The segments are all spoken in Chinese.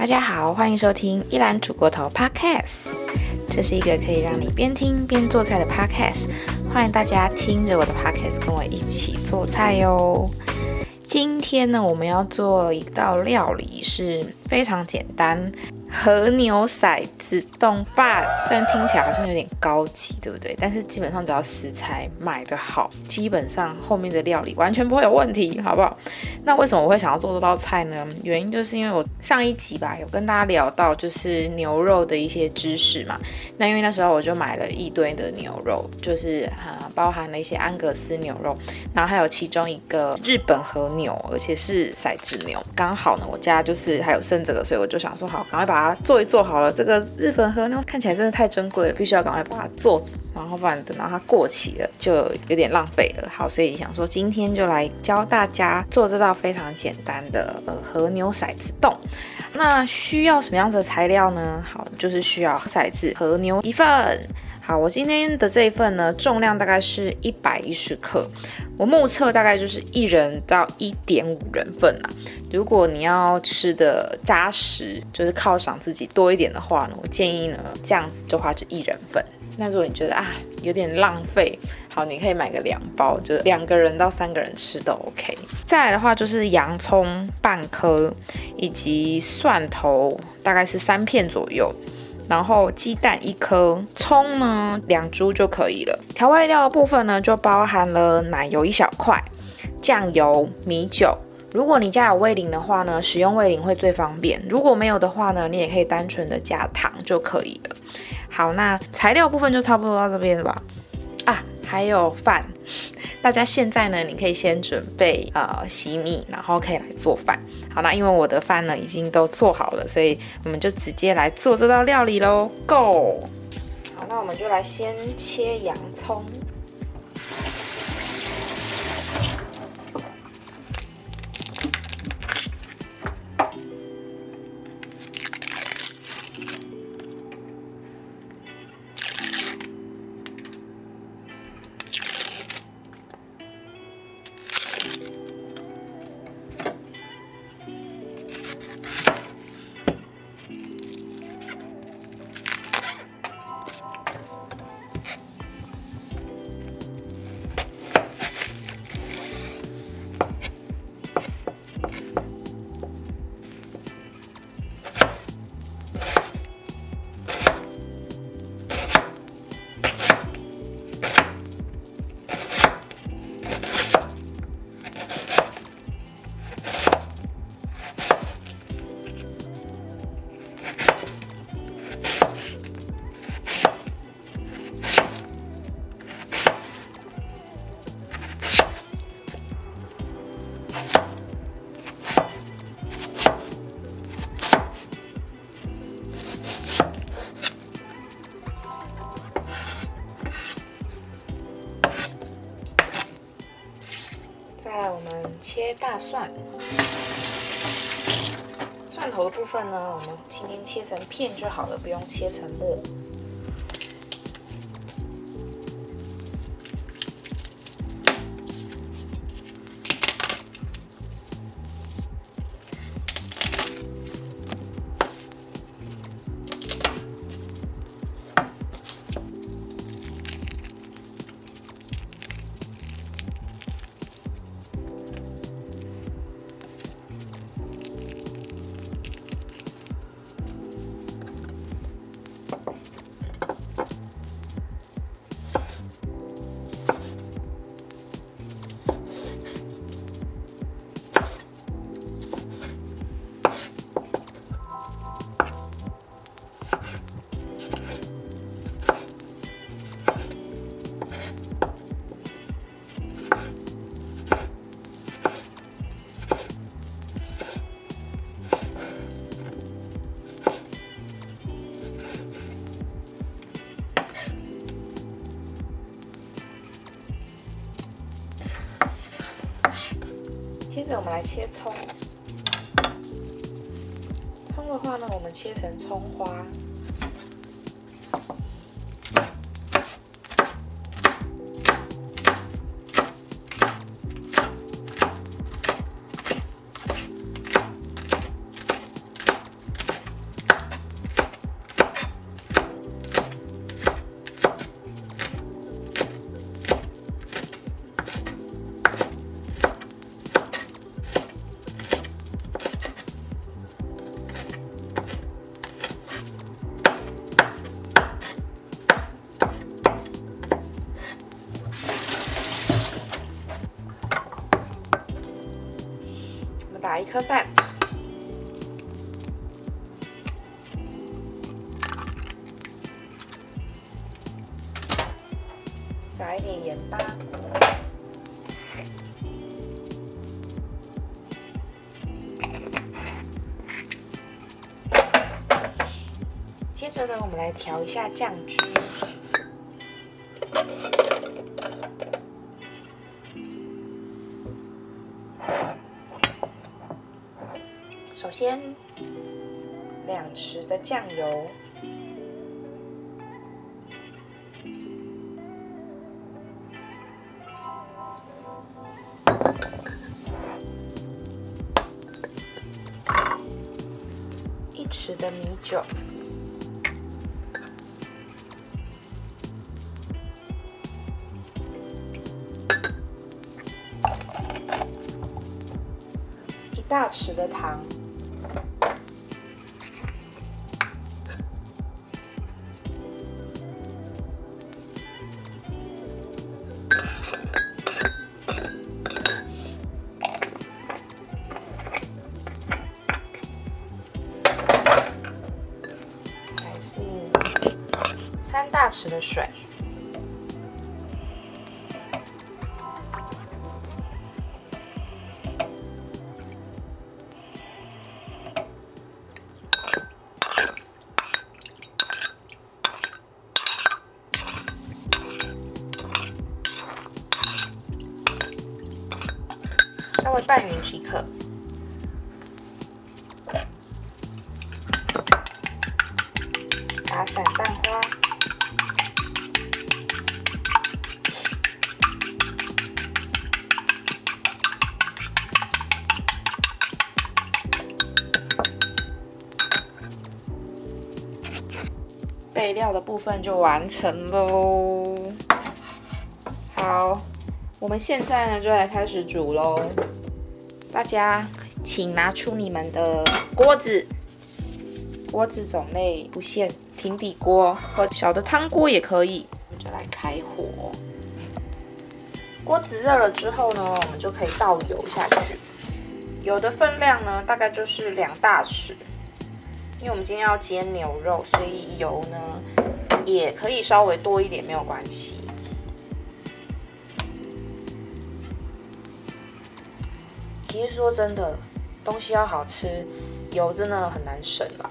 大家好，欢迎收听一兰煮锅头 Podcast。这是一个可以让你边听边做菜的 Podcast，欢迎大家听着我的 Podcast 跟我一起做菜哟。今天呢，我们要做一道料理，是非常简单。和牛骰子冻饭，虽然听起来好像有点高级，对不对？但是基本上只要食材买的好，基本上后面的料理完全不会有问题，好不好？那为什么我会想要做这道菜呢？原因就是因为我上一集吧，有跟大家聊到就是牛肉的一些知识嘛。那因为那时候我就买了一堆的牛肉，就是啊，包含了一些安格斯牛肉，然后还有其中一个日本和牛，而且是骰子牛。刚好呢，我家就是还有剩这个，所以我就想说，好，赶快把它。做一做好了，这个日本和牛看起来真的太珍贵了，必须要赶快把它做，然后不然等到它过期了就有点浪费了。好，所以想说今天就来教大家做这道非常简单的呃和牛骰子冻。那需要什么样子的材料呢？好，就是需要骰子和牛一份。好，我今天的这一份呢，重量大概是一百一十克，我目测大概就是一人到一点五人份啦。如果你要吃的扎实，就是犒赏自己多一点的话呢，我建议呢这样子的话就一人份。那如果你觉得啊有点浪费，好，你可以买个两包，就两个人到三个人吃都 OK。再来的话就是洋葱半颗，以及蒜头大概是三片左右。然后鸡蛋一颗，葱呢两株就可以了。调味料的部分呢，就包含了奶油一小块，酱油、米酒。如果你家有味淋的话呢，使用味淋会最方便。如果没有的话呢，你也可以单纯的加糖就可以了。好，那材料部分就差不多到这边了吧？啊，还有饭。大家现在呢，你可以先准备呃洗米，然后可以来做饭。好，那因为我的饭呢已经都做好了，所以我们就直接来做这道料理喽。Go！好，那我们就来先切洋葱。蒜，蒜头的部分呢，我们今天切成片就好了，不用切成末。切葱，葱的话呢，我们切成葱花。撒一点盐巴，接着呢，我们来调一下酱汁。首先，两匙的酱油，一大匙的糖。稍微拌匀即可。打散蛋花。备料的部分就完成喽。好，我们现在呢就来开始煮喽。大家请拿出你们的锅子，锅子种类不限，平底锅和小的汤锅也可以。我们就来开火，锅子热了之后呢，我们就可以倒油下去。油的分量呢，大概就是两大匙。因为我们今天要煎牛肉，所以油呢也可以稍微多一点，没有关系。其实说真的，东西要好吃，油真的很难省啦。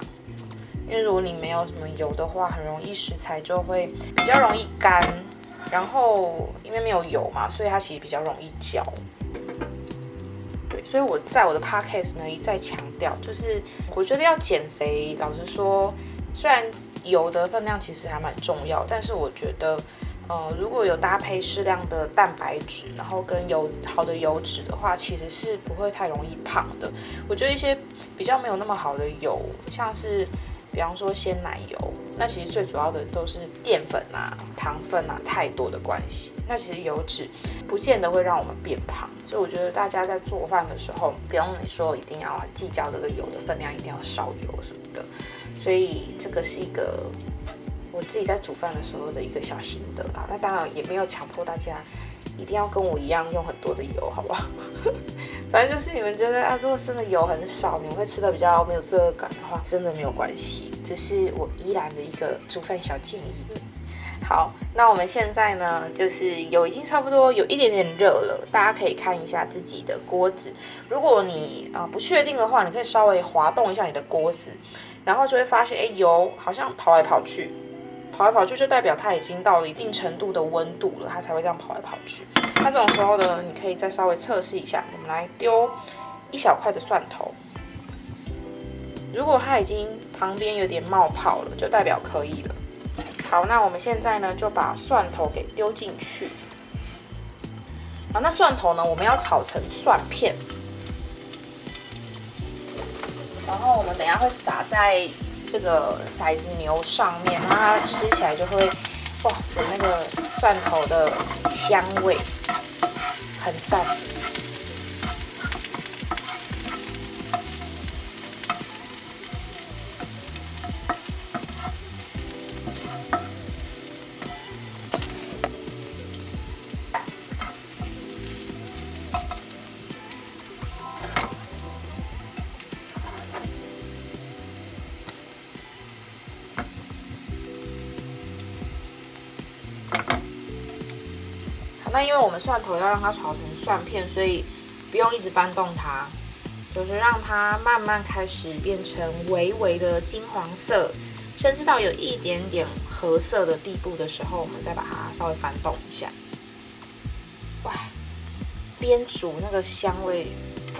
因为如果你没有什么油的话，很容易食材就会比较容易干，然后因为没有油嘛，所以它其实比较容易焦。对，所以我在我的 podcast 呢一再强调，就是我觉得要减肥，老实说，虽然油的分量其实还蛮重要，但是我觉得。呃，如果有搭配适量的蛋白质，然后跟油好的油脂的话，其实是不会太容易胖的。我觉得一些比较没有那么好的油，像是比方说鲜奶油，那其实最主要的都是淀粉啊、糖分啊太多的关系。那其实油脂不见得会让我们变胖，所以我觉得大家在做饭的时候，不用你说一定要计较这个油的分量，一定要少油什么的。所以这个是一个。我自己在煮饭的时候的一个小心得啦，那当然也没有强迫大家一定要跟我一样用很多的油，好不好？反正就是你们觉得啊，如果真的油很少，你们会吃的比较没有罪恶感的话，真的没有关系，这是我依然的一个煮饭小建议。好，那我们现在呢，就是油已经差不多有一点点热了，大家可以看一下自己的锅子。如果你啊不确定的话，你可以稍微滑动一下你的锅子，然后就会发现，哎，油好像跑来跑去。跑来跑去就代表它已经到了一定程度的温度了，它才会这样跑来跑去。那这种时候呢，你可以再稍微测试一下。我们来丢一小块的蒜头，如果它已经旁边有点冒泡了，就代表可以了。好，那我们现在呢就把蒜头给丢进去。好，那蒜头呢，我们要炒成蒜片，然后我们等下会撒在。这个骰子牛上面，那它吃起来就会哇，有那个蒜头的香味，很赞。那因为我们蒜头要让它炒成蒜片，所以不用一直搬动它，就是让它慢慢开始变成微微的金黄色，甚至到有一点点褐色的地步的时候，我们再把它稍微翻动一下。哇，边煮那个香味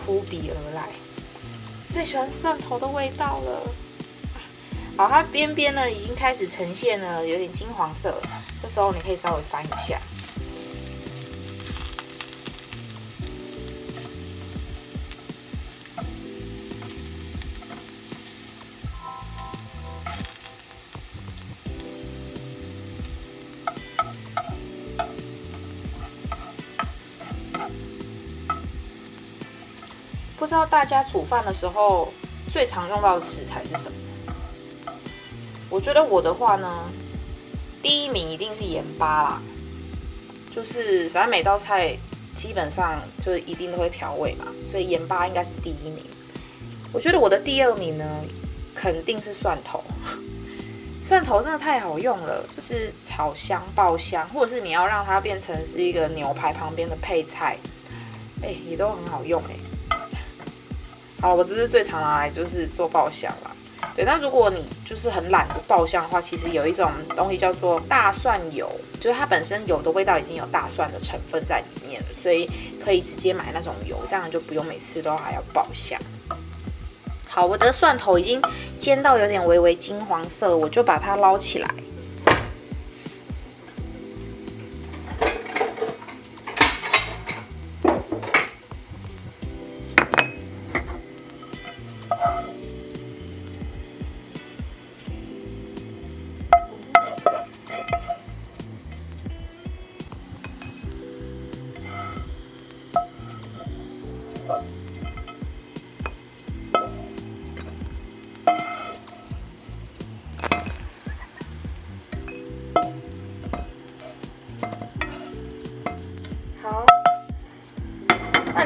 扑鼻而来，最喜欢蒜头的味道了。好，它边边呢已经开始呈现了有点金黄色了，这时候你可以稍微翻一下。知道大家煮饭的时候最常用到的食材是什么？我觉得我的话呢，第一名一定是盐巴啦，就是反正每道菜基本上就是一定都会调味嘛，所以盐巴应该是第一名。我觉得我的第二名呢，肯定是蒜头，蒜头真的太好用了，就是炒香爆香，或者是你要让它变成是一个牛排旁边的配菜，哎，也都很好用哎。好，我这是最常拿来就是做爆香啦。对，那如果你就是很懒得爆香的话，其实有一种东西叫做大蒜油，就是它本身油的味道已经有大蒜的成分在里面了，所以可以直接买那种油，这样就不用每次都还要爆香。好，我的蒜头已经煎到有点微微金黄色，我就把它捞起来。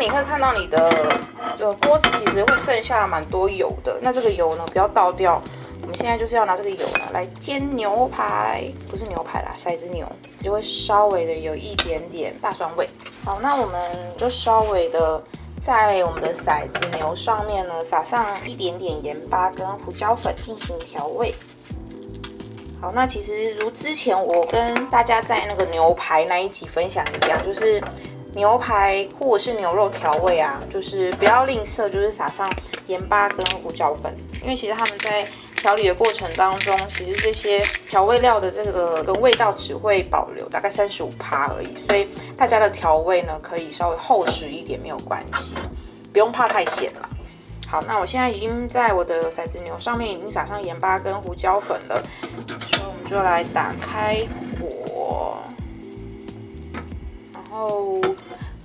你会看到你的呃锅子其实会剩下蛮多油的，那这个油呢不要倒掉。我们现在就是要拿这个油呢来煎牛排，不是牛排啦，骰子牛就会稍微的有一点点大蒜味。好，那我们就稍微的在我们的骰子牛上面呢撒上一点点盐巴跟胡椒粉进行调味。好，那其实如之前我跟大家在那个牛排那一集分享一样，就是。牛排或者是牛肉调味啊，就是不要吝啬，就是撒上盐巴跟胡椒粉，因为其实他们在调理的过程当中，其实这些调味料的这个跟味道只会保留大概三十五趴而已，所以大家的调味呢可以稍微厚实一点没有关系，不用怕太咸了。好，那我现在已经在我的骰子牛上面已经撒上盐巴跟胡椒粉了，所以我们就来打开火，然后。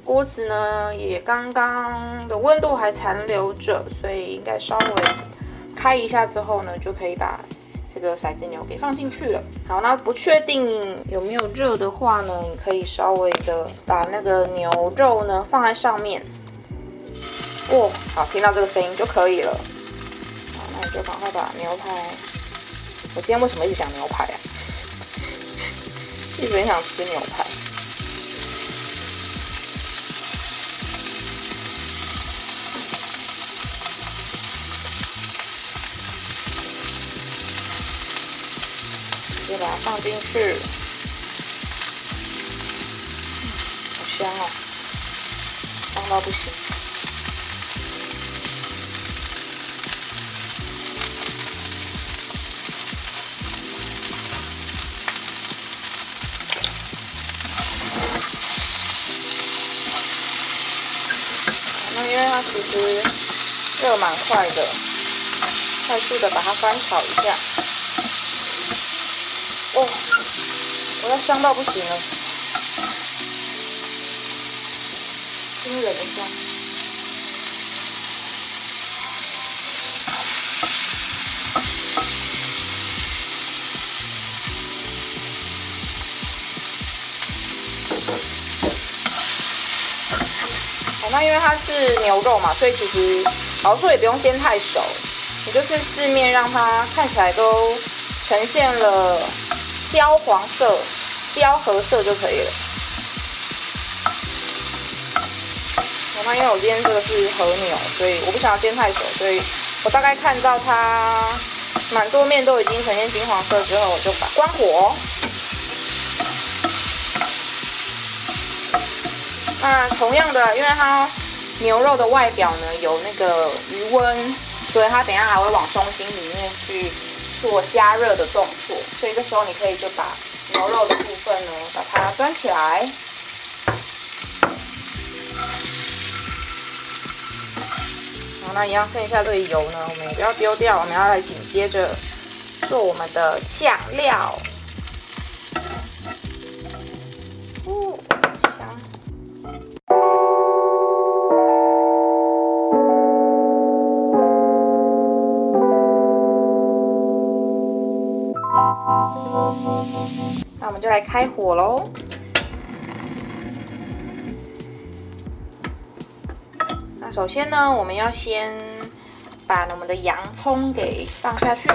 锅子呢也刚刚的温度还残留着，所以应该稍微开一下之后呢，就可以把这个骰子牛给放进去了。好，那不确定有没有热的话呢，你可以稍微的把那个牛肉呢放在上面。哦，好，听到这个声音就可以了。好，那你就赶快把牛排。我今天为什么一直讲牛排啊？一直很想吃牛排。就把它放进去，好香哦，香到不行。因为它其实热蛮快的，快速的把它翻炒一下。哦，我要香到不行了，惊人的香。好，那因为它是牛肉嘛，所以其实老说也不用煎太熟，你就是四面让它看起来都呈现了。焦黄色、焦褐色就可以了。那因为我今天这个是和牛，所以我不想要煎太熟，所以我大概看到它满桌面都已经呈现金黄色之后，我就把关火。那同样的，因为它牛肉的外表呢有那个余温，所以它等下还会往中心里面去做加热的动作，所以这时候你可以就把牛肉的部分呢把它端起来。好，那一样剩下这个油呢，我们也不要丢掉，我们要来紧接着做我们的酱料。开火喽。那首先呢，我们要先把我们的洋葱给放下去。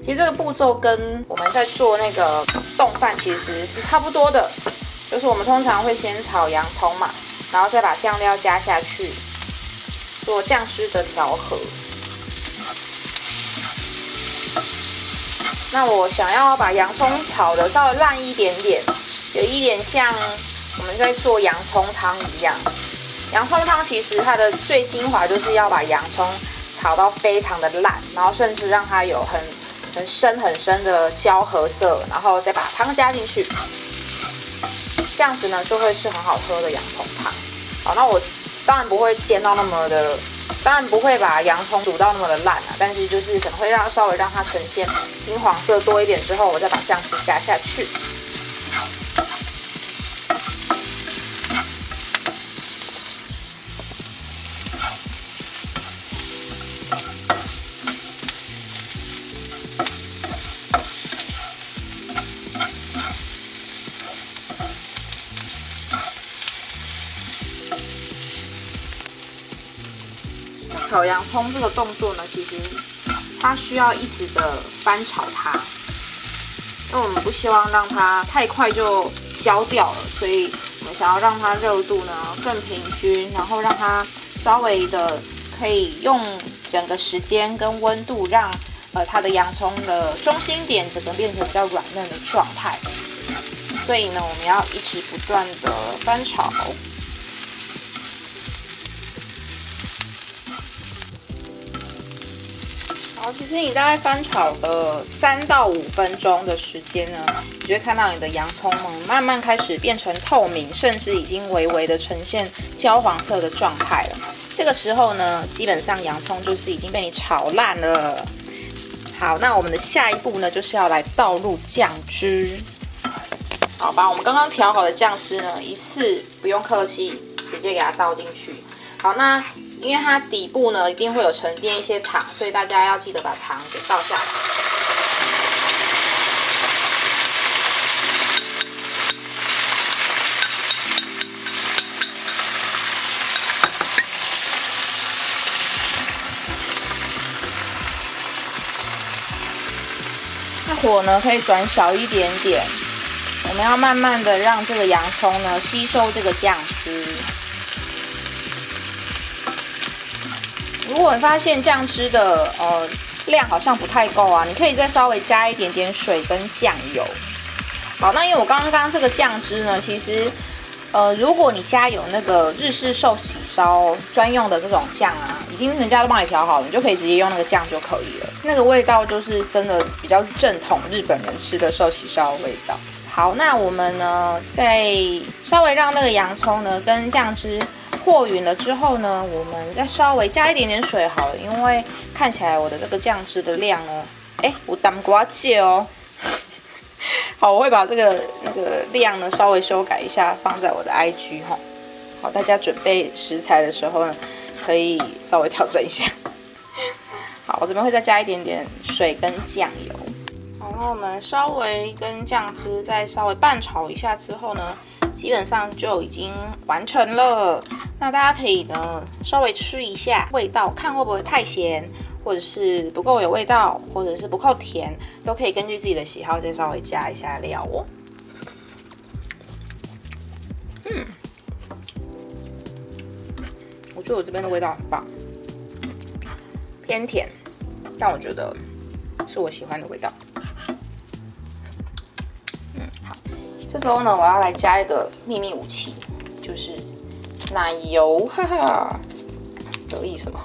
其实这个步骤跟我们在做那个冻饭其实是差不多的，就是我们通常会先炒洋葱嘛，然后再把酱料加下去，做酱汁的调和。那我想要把洋葱炒的稍微烂一点点，有一点像我们在做洋葱汤一样。洋葱汤其实它的最精华就是要把洋葱炒到非常的烂，然后甚至让它有很很深很深的焦褐色，然后再把汤加进去，这样子呢就会是很好喝的洋葱汤。好，那我当然不会煎到那么的。当然不会把洋葱煮到那么的烂啊，但是就是可能会让稍微让它呈现金黄色多一点之后，我再把酱汁加下去。炒洋葱这个动作呢，其实它需要一直的翻炒它，因为我们不希望让它太快就焦掉了，所以我们想要让它热度呢更平均，然后让它稍微的可以用整个时间跟温度，让呃它的洋葱的中心点整个变成比较软嫩的状态。所以呢，我们要一直不断的翻炒。好，其实你大概翻炒的三到五分钟的时间呢，你就会看到你的洋葱们慢慢开始变成透明，甚至已经微微的呈现焦黄色的状态了。这个时候呢，基本上洋葱就是已经被你炒烂了。好，那我们的下一步呢，就是要来倒入酱汁。好，把我们刚刚调好的酱汁呢，一次不用客气，直接给它倒进去。好，那。因为它底部呢一定会有沉淀一些糖，所以大家要记得把糖给倒下来。那火呢可以转小一点点，我们要慢慢的让这个洋葱呢吸收这个酱汁。如果你发现酱汁的呃量好像不太够啊，你可以再稍微加一点点水跟酱油。好，那因为我刚刚这个酱汁呢，其实呃如果你家有那个日式寿喜烧专用的这种酱啊，已经人家都帮你调好了，你就可以直接用那个酱就可以了。那个味道就是真的比较正统日本人吃的寿喜烧味道。好，那我们呢再稍微让那个洋葱呢跟酱汁。和匀了之后呢，我们再稍微加一点点水好了，因为看起来我的这个酱汁的量呢，哎，我当瓜借哦。好，我会把这个那个量呢稍微修改一下，放在我的 IG 哈。好，大家准备食材的时候呢，可以稍微调整一下。好，我这边会再加一点点水跟酱油。好，那我们稍微跟酱汁再稍微拌炒一下之后呢。基本上就已经完成了。那大家可以呢稍微吃一下味道，看会不会太咸，或者是不够有味道，或者是不够甜，都可以根据自己的喜好再稍微加一下料哦。嗯，我觉得我这边的味道很棒，偏甜，但我觉得是我喜欢的味道。嗯，好，这时候呢，我要来加一个秘密武器，就是奶油，哈哈，有意思吗？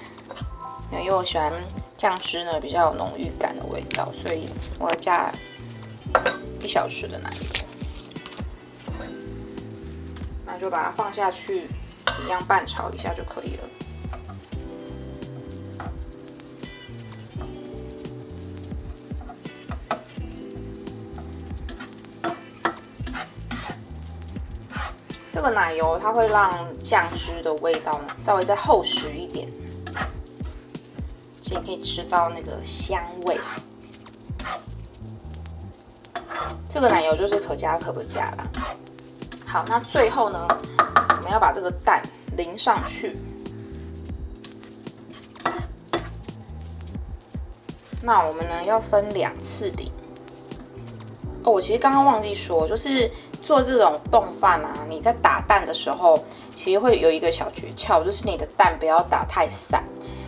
因为我喜欢酱汁呢比较有浓郁感的味道，所以我要加一小匙的奶油，那就把它放下去。一样拌炒一下就可以了。个奶油它会让酱汁的味道呢稍微再厚实一点，所以可以吃到那个香味。这个奶油就是可加可不加啦。好，那最后呢？我们要把这个蛋淋上去。那我们呢要分两次淋。哦，我其实刚刚忘记说，就是做这种冻饭啊，你在打蛋的时候，其实会有一个小诀窍，就是你的蛋不要打太散。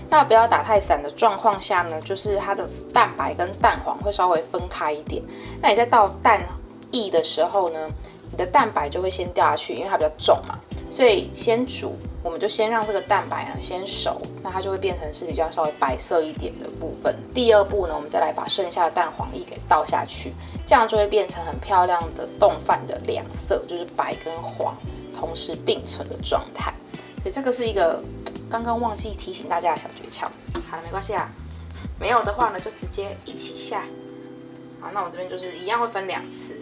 那不要打太散的状况下呢，就是它的蛋白跟蛋黄会稍微分开一点。那你在倒蛋液的时候呢，你的蛋白就会先掉下去，因为它比较重嘛。所以先煮，我们就先让这个蛋白啊先熟，那它就会变成是比较稍微白色一点的部分。第二步呢，我们再来把剩下的蛋黄液给倒下去，这样就会变成很漂亮的冻饭的两色，就是白跟黄同时并存的状态。所以这个是一个刚刚忘记提醒大家的小诀窍。好了，没关系啊，没有的话呢就直接一起下。好，那我这边就是一样会分两次。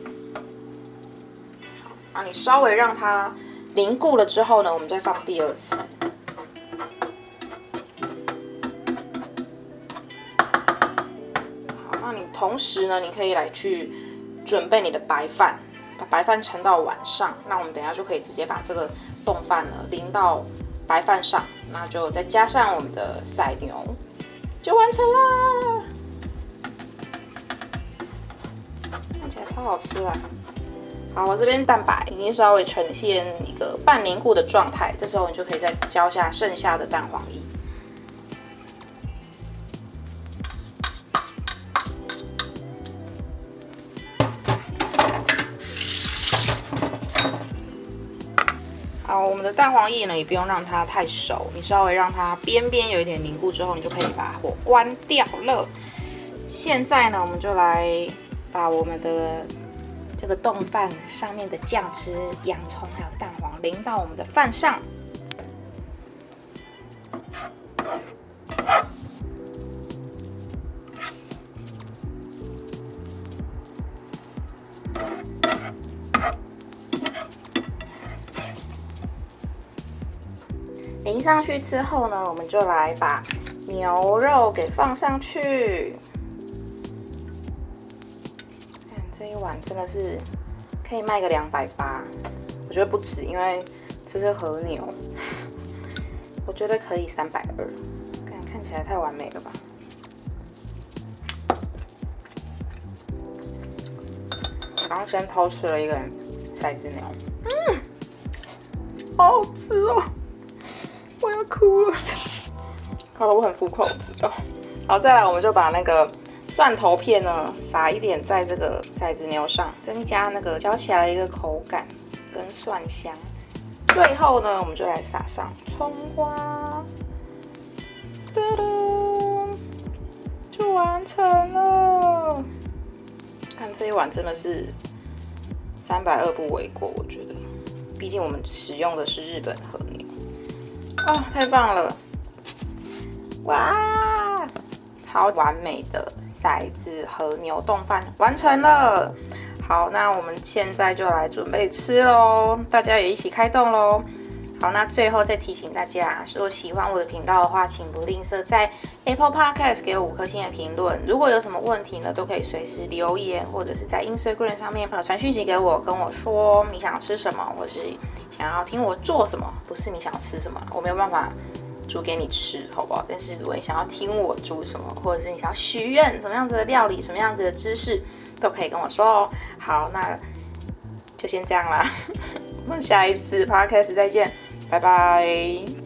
好，那你稍微让它。凝固了之后呢，我们再放第二次。好，那你同时呢，你可以来去准备你的白饭，把白饭盛到碗上。那我们等下就可以直接把这个冻饭呢淋到白饭上，那就再加上我们的塞牛，就完成啦！看起来超好吃啊！好，我这边蛋白已经稍微呈现一个半凝固的状态，这时候你就可以再浇下剩下的蛋黄液。好，我们的蛋黄液呢也不用让它太熟，你稍微让它边边有一点凝固之后，你就可以把火关掉了。现在呢，我们就来把我们的。这个冻饭上面的酱汁、洋葱还有蛋黄淋到我们的饭上，淋上去之后呢，我们就来把牛肉给放上去。碗真的是可以卖个两百八，我觉得不止，因为这是和牛，我觉得可以三百二，看看起来太完美了吧？刚先偷吃了一个骰子牛，嗯，好好吃哦，我要哭了。好了，我很浮夸，我知道。好，再来，我们就把那个。蒜头片呢，撒一点在这个骰子牛上，增加那个嚼起来的一个口感跟蒜香。最后呢，我们就来撒上葱花，噔噔，就完成了。看这一碗真的是三百二不为过，我觉得，毕竟我们使用的是日本和牛。哦，太棒了！哇，超完美的。骰子和牛冻饭完成了，好，那我们现在就来准备吃喽，大家也一起开动喽。好，那最后再提醒大家，如果喜欢我的频道的话，请不吝啬在 Apple Podcast 给我五颗星的评论。如果有什么问题呢，都可以随时留言，或者是在 Instagram 上面传讯息给我，跟我说你想吃什么，或是想要听我做什么，不是你想吃什么，我没有办法。煮给你吃，好不好？但是如果你想要听我煮什么，或者是你想要许愿什么样子的料理，什么样子的知识，都可以跟我说哦。好，那就先这样啦，我们下一次 podcast 再见，拜拜。